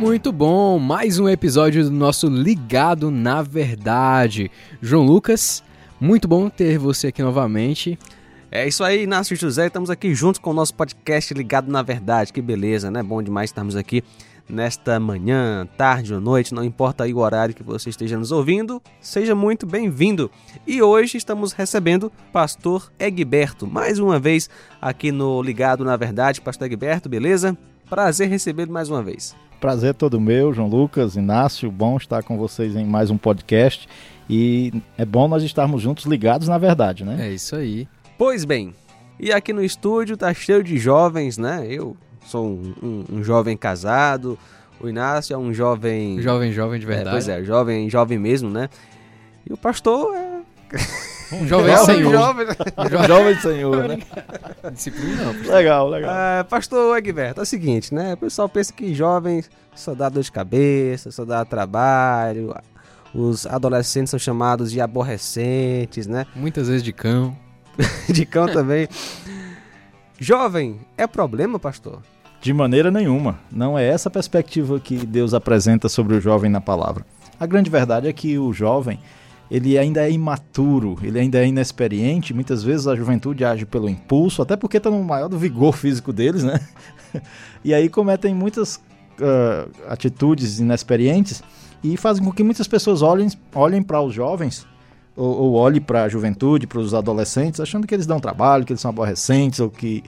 Muito bom, mais um episódio do nosso Ligado na Verdade. João Lucas, muito bom ter você aqui novamente. É isso aí, Inácio José, estamos aqui juntos com o nosso podcast Ligado na Verdade. Que beleza, né? Bom demais estarmos aqui nesta manhã, tarde ou noite, não importa aí o horário que você esteja nos ouvindo, seja muito bem-vindo. E hoje estamos recebendo pastor Egberto, mais uma vez aqui no Ligado na Verdade. Pastor Egberto, beleza? Prazer recebê-lo mais uma vez. Prazer é todo meu, João Lucas, Inácio, bom estar com vocês em mais um podcast. E é bom nós estarmos juntos ligados na verdade, né? É isso aí. Pois bem, e aqui no estúdio tá cheio de jovens, né? Eu sou um, um, um jovem casado, o Inácio é um jovem. Jovem, jovem de verdade. É, pois é, jovem, jovem mesmo, né? E o pastor é. Um jovem senhor. Jovem, Um jovem senhor, né? Disciplina não. pastor. Legal, legal. É, pastor Egberto, é o seguinte, né? O pessoal pensa que jovens só dá dor de cabeça, só dá trabalho. Os adolescentes são chamados de aborrecentes, né? Muitas vezes de cão. De cão também. Jovem, é problema, pastor? De maneira nenhuma. Não é essa a perspectiva que Deus apresenta sobre o jovem na palavra. A grande verdade é que o jovem, ele ainda é imaturo, ele ainda é inexperiente. Muitas vezes a juventude age pelo impulso, até porque está no maior do vigor físico deles, né? E aí cometem muitas ah, atitudes inexperientes e fazem com que muitas pessoas olhem, olhem para os jovens ou, ou olhem para a juventude, para os adolescentes, achando que eles dão trabalho, que eles são aborrecentes ou que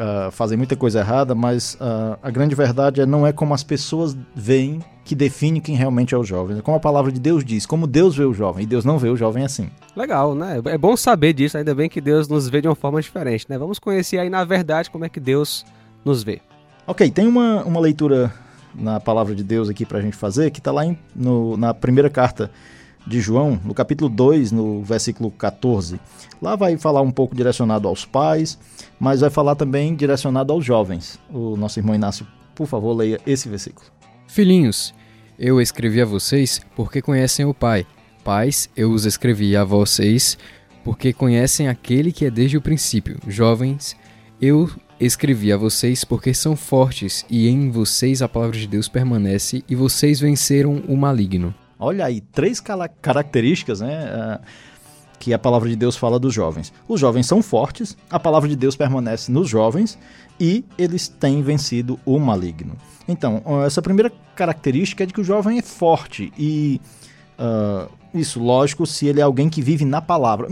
ah, fazem muita coisa errada, mas ah, a grande verdade é não é como as pessoas veem que define quem realmente é o jovem. É como a palavra de Deus diz, como Deus vê o jovem, e Deus não vê o jovem assim. Legal, né? É bom saber disso, ainda bem que Deus nos vê de uma forma diferente, né? Vamos conhecer aí na verdade como é que Deus nos vê. Ok, tem uma, uma leitura na palavra de Deus aqui pra gente fazer, que tá lá em- no- na primeira carta de João, no capítulo 2, no versículo 14. Lá vai falar um pouco direcionado aos pais, mas vai falar também direcionado aos jovens. O nosso irmão Inácio, por favor, leia esse versículo. Filhinhos, eu escrevi a vocês porque conhecem o Pai. Pais, eu os escrevi a vocês porque conhecem aquele que é desde o princípio. Jovens, eu escrevi a vocês porque são fortes e em vocês a palavra de Deus permanece e vocês venceram o maligno. Olha aí, três características né, ah, que a palavra de Deus fala dos jovens. Os jovens são fortes, a palavra de Deus permanece nos jovens e eles têm vencido o maligno. Então, essa primeira característica é de que o jovem é forte e ah, isso, lógico, se ele é alguém que vive na palavra.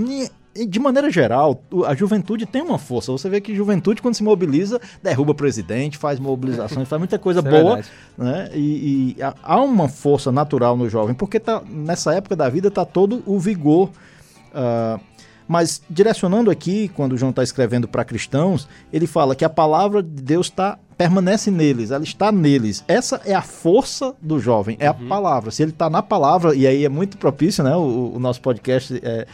De maneira geral, a juventude tem uma força. Você vê que juventude, quando se mobiliza, derruba presidente, faz mobilizações, faz muita coisa Isso é boa verdade. né? E, e há- uma força natural no jovem, porque tá, nessa época da vida tá todo o vigor. ah, mas direcionando aqui, quando o João está escrevendo para cristãos, ele fala que a palavra de Deus tá, permanece neles, ela está neles. Essa é a força do jovem, é a palavra. Se ele está na palavra, e aí é muito propício, né? O, o nosso podcast é, é,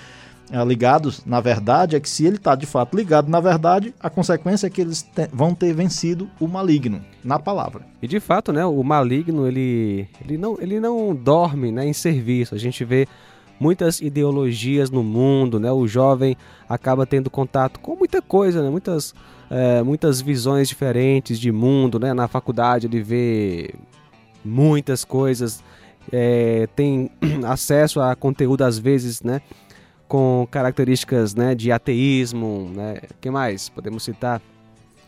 ligados na verdade, é que se ele está de fato ligado na verdade, a consequência é que eles te- vão ter vencido o maligno na palavra. E de fato, né, o maligno, ele, ele, não, ele não dorme né, em serviço. A gente vê muitas ideologias no mundo, né? O jovem acaba tendo contato com muita coisa, né? Muitas, é, muitas visões diferentes de mundo, né? Na faculdade ele vê muitas coisas, é, tem acesso a conteúdo às vezes, né? Com características né, de ateísmo, né? que mais? Podemos citar?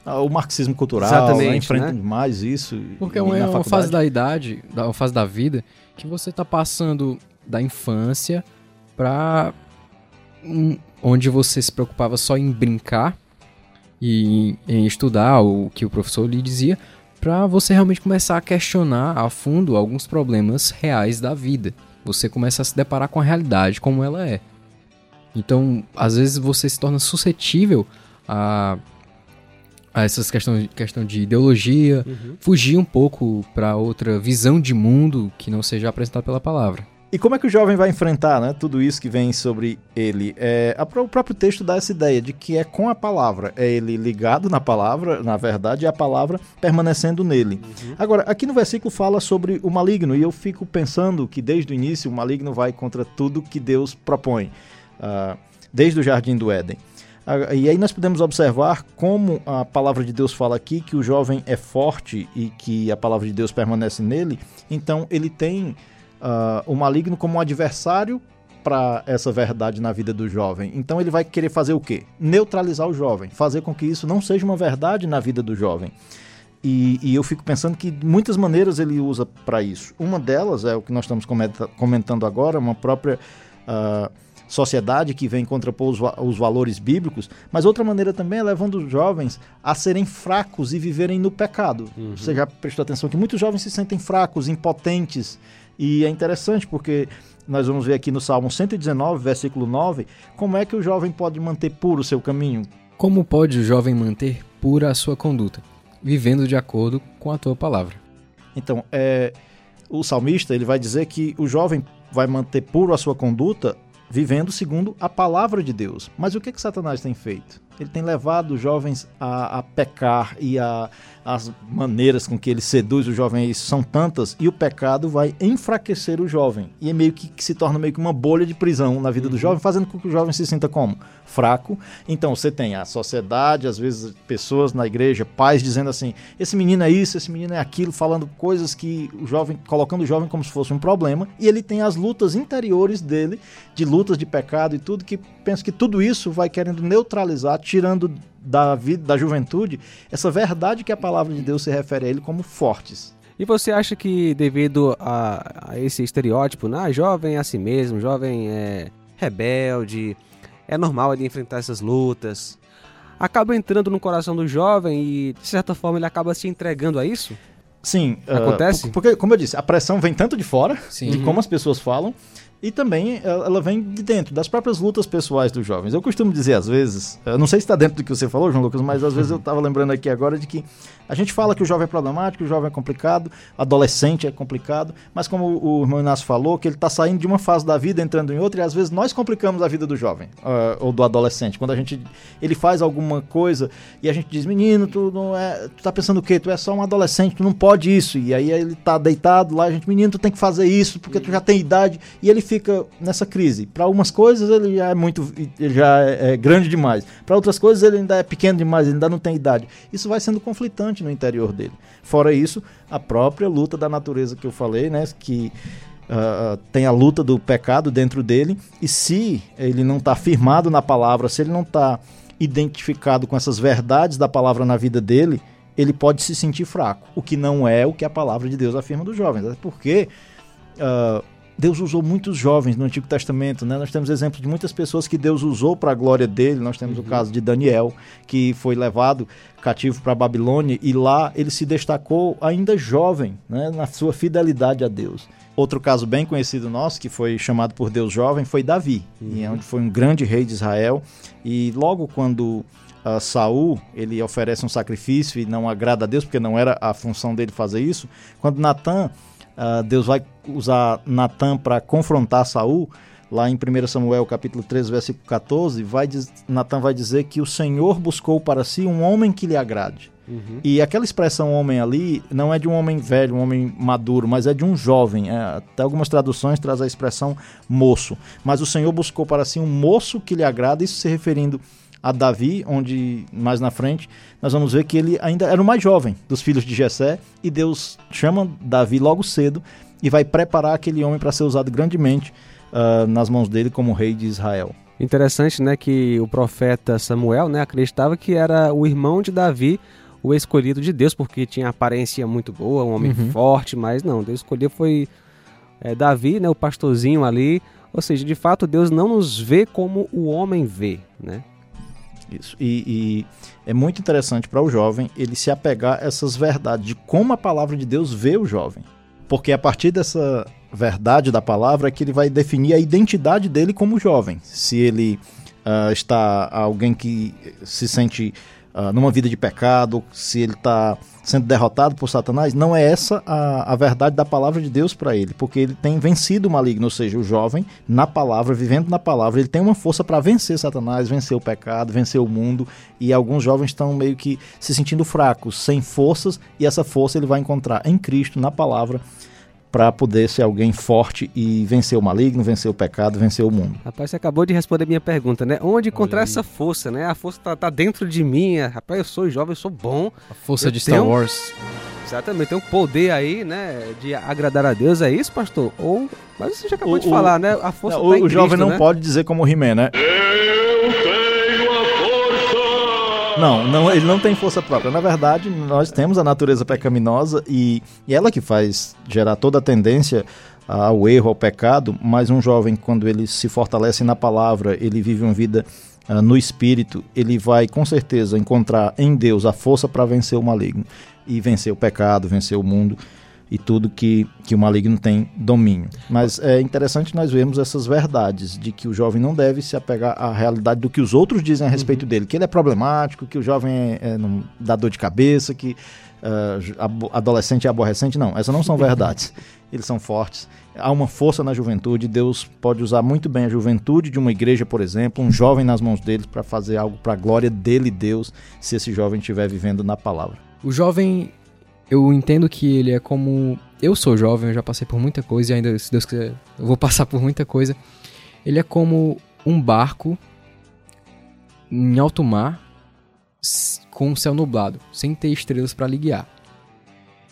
Ah, O marxismo cultural Exatamente, né, enfrenta né? mais isso. Porque é uma, é fase da idade, da- uma fase da vida, que você tá passando da infância pra um- onde você se preocupava só em brincar e em, em estudar o que o professor lhe dizia, pra você realmente começar a questionar a fundo alguns problemas reais da vida. Você começa a se deparar com a realidade como ela é. Então, às vezes você se torna suscetível a, a essas questões questão de ideologia, fugir um pouco para outra visão de mundo que não seja apresentada pela palavra. E como é que o jovem vai enfrentar né, tudo isso que vem sobre ele? É, o próprio texto dá essa ideia de que é com a palavra, é ele ligado na palavra, na verdade, e a palavra permanecendo nele. Agora, aqui no versículo fala sobre o maligno, e eu fico pensando que desde o início o maligno vai contra tudo que Deus propõe, ah, desde o jardim do Éden. E aí nós podemos observar como a palavra de Deus fala aqui que o jovem é forte e que a palavra de Deus permanece nele. Então ele tem uh, o maligno como um adversário para essa verdade na vida do jovem. Então ele vai querer fazer o quê? Neutralizar o jovem, fazer com que isso não seja uma verdade na vida do jovem. E, e eu fico pensando que muitas maneiras ele usa para isso. Uma delas é o que nós estamos comentando agora, uma própria uh, sociedade que vem contrapor os, os, valores bíblicos, mas outra maneira também é levando os jovens a serem fracos e viverem no pecado. Uhum. Você já prestou atenção que muitos jovens se sentem fracos, impotentes, e é interessante porque nós vamos ver aqui no Salmo 119, versículo 9, como é que o jovem pode manter puro o seu caminho. Como pode o jovem manter pura a sua conduta? Vivendo de acordo com a tua palavra. Então, é, o salmista ele vai dizer que o jovem vai manter puro a sua conduta vivendo segundo a palavra de Deus. Mas o que, que Satanás tem feito? Ele tem levado os jovens a, a pecar e a, as maneiras com que ele seduz o jovem são tantas e o pecado vai enfraquecer o jovem. E é meio que, que se torna meio que uma bolha de prisão na vida uhum. do jovem, fazendo com que o jovem se sinta como? Fraco. Então você tem a sociedade, às vezes pessoas na igreja, pais dizendo assim: esse menino é isso, esse menino é aquilo, falando coisas que o jovem, colocando o jovem como se fosse um problema. E ele tem as lutas interiores dele, de lutas de pecado e tudo, que penso que tudo isso vai querendo neutralizar, tirando da vida, da juventude, essa verdade que a palavra de Deus se refere a ele como fortes. E você acha que devido a, a esse estereótipo, né, jovem é assim mesmo, jovem é rebelde, é normal ele enfrentar essas lutas, acaba entrando no coração do jovem e de certa forma ele acaba se entregando a isso? Sim. Acontece? Uh, porque, como eu disse, a pressão vem tanto de fora, Sim. de como as pessoas falam, e também ela vem de dentro das próprias lutas pessoais dos jovens. Eu costumo dizer às vezes, eu não sei se está dentro do que você falou, João Lucas, mas às vezes eu estava lembrando aqui agora de que a gente fala que o jovem é problemático, o jovem é complicado, adolescente é complicado, mas como o irmão Inácio falou, que ele está saindo de uma fase da vida, entrando em outra, e às vezes nós complicamos a vida do jovem uh, ou do adolescente. Quando a gente ele faz alguma coisa e a gente diz, menino, tu não é, tu tá pensando o quê? Tu é só um adolescente, tu não pode isso. E aí ele tá deitado lá, a gente, menino, tu tem que fazer isso porque tu já tem idade, e ele fica nessa crise. Para algumas coisas ele já é muito, já é, é grande demais. Para outras coisas ele ainda é pequeno demais, ele ainda não tem idade. Isso vai sendo conflitante no interior dele. Fora isso, a própria luta da natureza que eu falei, né, que Uh, tem a luta do pecado dentro dele, e se ele não está firmado na palavra, se ele não está identificado com essas verdades da palavra na vida dele, ele pode se sentir fraco, o que não é o que a palavra de Deus afirma dos jovens. É porque uh, Deus usou muitos jovens no Antigo Testamento, né? Nós temos exemplos de muitas pessoas que Deus usou para a glória dele. Nós temos uhum. o caso de Daniel, que foi levado cativo para a Babilônia e lá ele se destacou ainda jovem, né? Na sua fidelidade a Deus. Outro caso bem conhecido nosso, que foi chamado por Deus jovem, foi Davi, uhum. onde foi um grande rei de Israel. E logo quando uh, Saul ele oferece um sacrifício e não agrada a Deus, porque não era a função dele fazer isso, quando Natan Uh, Deus vai usar Natan para confrontar Saul. Lá em 1 Samuel capítulo 13, versículo 14, vai Natan vai dizer que o Senhor buscou para si um homem que lhe agrade. Uhum. E aquela expressão homem ali não é de um homem velho, um homem maduro, mas é de um jovem. É, até algumas traduções traz a expressão moço. Mas o Senhor buscou para si um moço que lhe agrada, isso se referindo a Davi, onde mais na frente nós vamos ver que ele ainda era o mais jovem dos filhos de Jessé e Deus chama Davi logo cedo e vai preparar aquele homem para ser usado grandemente uh, nas mãos dele como rei de Israel. Interessante, né, que o profeta Samuel, né, acreditava que era o irmão de Davi, o escolhido de Deus, porque tinha aparência muito boa, um homem uhum. forte, mas não, Deus escolheu foi é, Davi, né, o pastorzinho ali. Ou seja, de fato, Deus não nos vê como o homem vê, né? Isso. E, e é muito interessante para o jovem ele se apegar a essas verdades de como a palavra de Deus vê o jovem. Porque a partir dessa verdade da palavra é que ele vai definir a identidade dele como jovem. Se ele uh, está alguém que se sente uh, numa vida de pecado, se ele está sendo derrotado por Satanás, não é essa a, a verdade da palavra de Deus para ele, porque ele tem vencido o maligno, ou seja, o jovem, na palavra, vivendo na palavra, ele tem uma força para vencer Satanás, vencer o pecado, vencer o mundo, e alguns jovens estão meio que se sentindo fracos, sem forças, e essa força ele vai encontrar em Cristo, na palavra, para poder ser alguém forte e vencer o maligno, vencer o pecado, vencer o mundo. Rapaz, você acabou de responder minha pergunta, né? Onde encontrar essa força, né? A força tá, tá, dentro de mim. Rapaz, eu sou jovem, eu sou bom. A força eu de Star Wars. Exatamente, tem um poder aí, né, de agradar a Deus, é isso, pastor? Ou, mas você já acabou o, de falar, né? A força não, tá O, o jovem não né? pode dizer como o He-Man, né? Não, não, ele não tem força própria. Na verdade, nós temos a natureza pecaminosa e, e ela que faz gerar toda a tendência ao erro, ao pecado, mas um jovem, quando ele se fortalece na palavra, ele vive uma vida uh, no espírito, ele vai com certeza encontrar em Deus a força para vencer o maligno e vencer o pecado, vencer o mundo e tudo que, que o maligno tem domínio. Mas é interessante nós vermos essas verdades de que o jovem não deve se apegar à realidade do que os outros dizem a respeito uhum. dele, que ele é problemático, que o jovem é, é, não dá dor de cabeça, que uh, adolescente é aborrecente. Não, essas não são verdades. Eles são fortes. Há uma força na juventude. Deus pode usar muito bem a juventude de uma igreja, por exemplo, um jovem nas mãos deles para fazer algo para a glória dele, Deus, se esse jovem estiver vivendo na palavra. O jovem, eu entendo que ele é como. Eu sou jovem, eu já passei por muita coisa e ainda, se Deus quiser, eu vou passar por muita coisa. Ele é como um barco em alto mar com o céu nublado, sem ter estrelas para lhe guiar.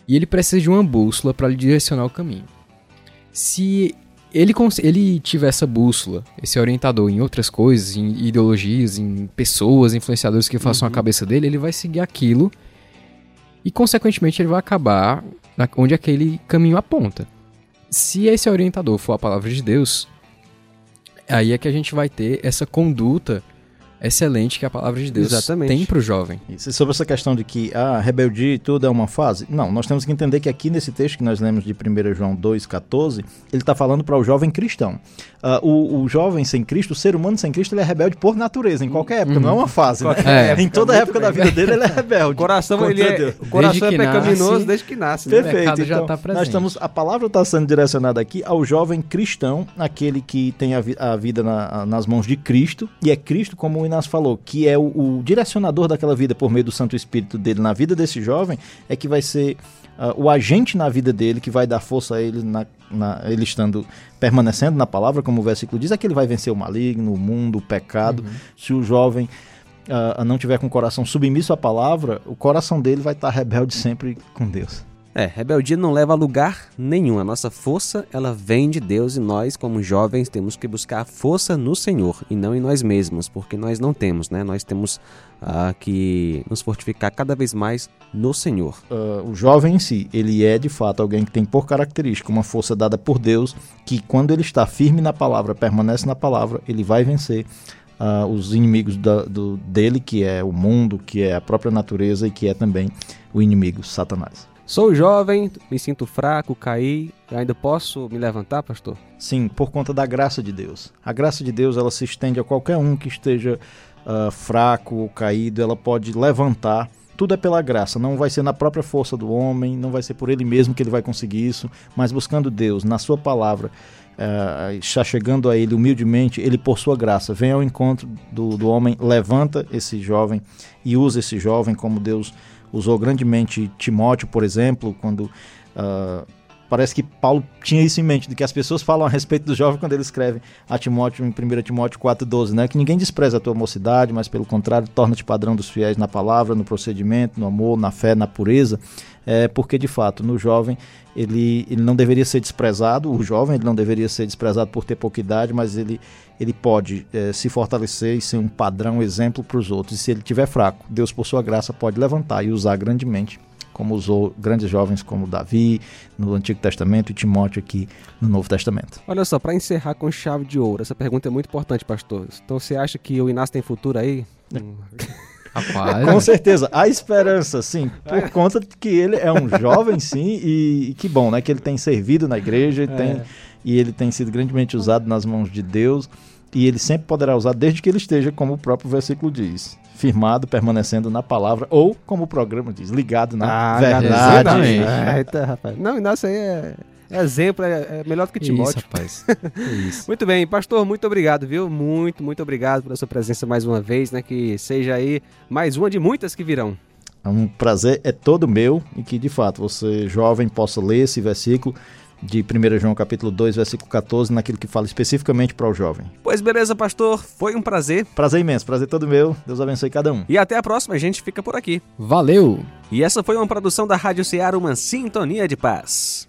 E ele precisa de uma bússola para lhe direcionar o caminho. Se ele, ele tiver essa bússola, esse orientador em outras coisas, em ideologias, em pessoas, influenciadores que façam uhum. a cabeça dele, ele vai seguir aquilo e, consequentemente, ele vai acabar onde aquele caminho aponta. Se esse orientador for a palavra de Deus, aí é que a gente vai ter essa conduta excelente que a palavra de Deus Exatamente. tem para o jovem. Isso. E sobre essa questão de que a ah, rebeldia e tudo é uma fase, não, nós temos que entender que aqui nesse texto que nós lemos de 1 João 2,14, ele está falando para o jovem cristão. Uh, o, o, jovem sem Cristo, o ser humano sem Cristo, ele é rebelde por natureza, em qualquer época, uhum. não é uma fase. Né? É. Em toda a época da vida dele, ele é rebelde. O coração, ele é, o coração é pecaminoso nasce, desde que nasce. Né? Perfeito. Então, tá nós estamos, a palavra está sendo direcionada aqui ao jovem cristão, aquele que tem a, vi, a vida na, nas mãos de Cristo, e é Cristo, como o Inas falou, que é o, o, direcionador daquela vida por meio do Santo Espírito dele na vida desse jovem, é que vai ser uh, o agente na vida dele que vai dar força a ele, na, na, ele estando permanecendo na palavra, como o versículo diz, é que ele vai vencer o maligno, o mundo, o pecado. Uhum. Se o jovem uh, não tiver com o coração submisso à palavra, o coração dele vai estar rebelde sempre com Deus. É, rebeldia não leva a lugar nenhum. A nossa força, ela vem de Deus e nós, como jovens, temos que buscar força no Senhor e não em nós mesmos, porque nós não temos, né? Nós temos uh, que nos fortificar cada vez mais no Senhor. Uh, o jovem em si, ele é de fato alguém que tem por característica uma força dada por Deus, que quando ele está firme na palavra, permanece na palavra, ele vai vencer uh, os inimigos da, do, dele, que é o mundo, que é a própria natureza e que é também o inimigo, Satanás. Sou jovem, me sinto fraco, caí, ainda posso me levantar, pastor? Sim, por conta da graça de Deus. A graça de Deus ela se estende a qualquer um que esteja uh, fraco ou caído, ela pode levantar. Tudo é pela graça, não vai ser na própria força do homem, não vai ser por ele mesmo que ele vai conseguir isso, mas buscando Deus, na sua palavra, uh, chegando a ele humildemente, ele por sua graça vem ao encontro do, do homem, levanta esse jovem e usa esse jovem como Deus usou grandemente Timóteo, por exemplo, quando uh, parece que Paulo tinha isso em mente, de que as pessoas falam a respeito do jovem quando ele escreve a Timóteo em 1 Timóteo 4,12, né? Que ninguém despreza a tua mocidade, mas pelo contrário, torna-te padrão dos fiéis na palavra, no procedimento, no amor, na fé, na pureza. É, porque de fato, no jovem, ele, ele não deveria ser desprezado, o jovem ele não deveria ser desprezado por ter pouca idade, mas ele, ele pode é, se fortalecer e ser um padrão, um exemplo para os outros. E se ele estiver fraco, Deus, por sua graça, pode levantar e usar grandemente como usou grandes jovens como Davi no Antigo Testamento e Timóteo aqui no Novo Testamento. Olha só, para encerrar com chave de ouro, essa pergunta é muito importante, pastor. Então você acha que o Inácio tem futuro aí? Rapaz. Com certeza. Há esperança, sim, por conta de que ele é um jovem, sim, e, e que bom, né? Que ele tem servido na igreja e, tem, é. e ele tem sido grandemente usado nas mãos de Deus. E ele sempre poderá usar desde que ele esteja, como o próprio versículo diz, firmado, permanecendo na palavra, ou, como o programa diz, ligado na ah, verdade. É, eita, rapaz. Não, nossa, aí é, é exemplo, é, é, melhor do que Timóteo. Isso, rapaz. isso. muito bem, pastor, muito obrigado, viu? Muito, muito obrigado pela sua presença mais uma vez, né? Que seja aí mais uma de muitas que virão. É um prazer é todo meu e que de fato você jovem possa ler esse versículo de 1 João capítulo 2, versículo 14, naquilo que fala especificamente para o jovem. Pois beleza, pastor, foi um prazer. Prazer imenso, prazer todo meu. Deus abençoe cada um. E até a próxima, a gente fica por aqui. Valeu! E essa foi uma produção da Rádio Ceará, uma sintonia de paz.